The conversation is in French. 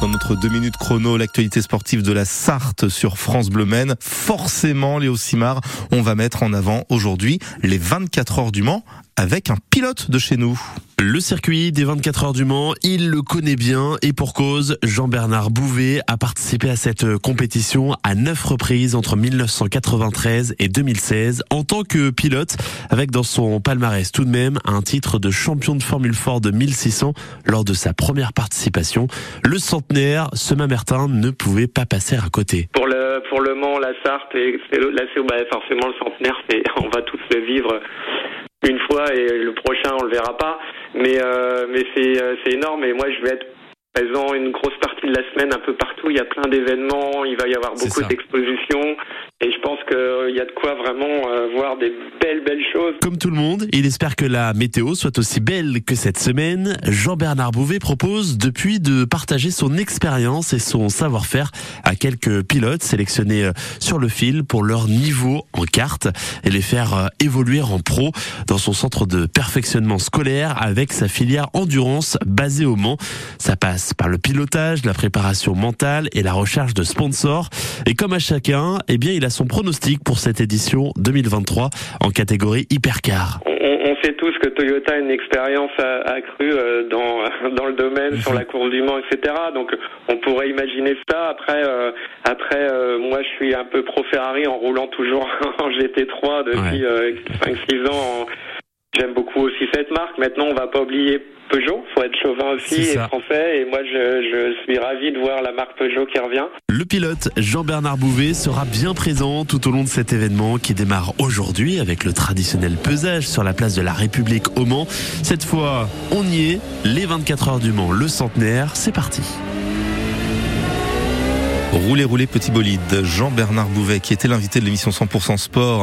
Dans notre deux minutes chrono, l'actualité sportive de la Sarthe sur France Bleu Maine. Forcément, Léo Simard, on va mettre en avant aujourd'hui les 24 heures du Mans avec un pilote de chez nous. Le circuit des 24 heures du Mans, il le connaît bien et pour cause, Jean-Bernard Bouvet a participé à cette compétition à neuf reprises entre 1993 et 2016 en tant que pilote avec dans son palmarès tout de même un titre de champion de Formule Ford de 1600 lors de sa première participation. Le centenaire, ce Mamertin ne pouvait pas passer à côté. Pour le, pour le Mans, la Sarthe et la bah, forcément le centenaire, on va tous le vivre une fois et le prochain on le verra pas. Mais euh, mais c'est euh, c'est énorme et moi je vais être présent une grosse partie de la semaine un peu partout. Il y a plein d'événements, il va y avoir beaucoup d'expositions. Et je pense qu'il y a de quoi vraiment euh, voir des belles, belles choses. Comme tout le monde, il espère que la météo soit aussi belle que cette semaine. Jean-Bernard Bouvet propose depuis de partager son expérience et son savoir-faire à quelques pilotes sélectionnés euh, sur le fil pour leur niveau en carte et les faire euh, évoluer en pro dans son centre de perfectionnement scolaire avec sa filière endurance basée au Mans. Ça passe par le pilotage, la préparation mentale et la recherche de sponsors. Et comme à chacun, eh bien, il a son pronostic pour cette édition 2023 en catégorie hypercar. On, on sait tous que Toyota a une expérience accrue euh, dans, dans le domaine, sur la course du Mans, etc. Donc on pourrait imaginer ça. Après, euh, après euh, moi je suis un peu pro Ferrari en roulant toujours en GT3 depuis 5-6 ans. J'aime beaucoup aussi cette marque. Maintenant, on va pas oublier Peugeot. Faut être chauvin aussi et français. Et moi, je, je, suis ravi de voir la marque Peugeot qui revient. Le pilote Jean-Bernard Bouvet sera bien présent tout au long de cet événement qui démarre aujourd'hui avec le traditionnel pesage sur la place de la République au Mans. Cette fois, on y est. Les 24 heures du Mans, le centenaire, c'est parti. Roulez, roulez, petit bolide. Jean-Bernard Bouvet, qui était l'invité de l'émission 100% Sport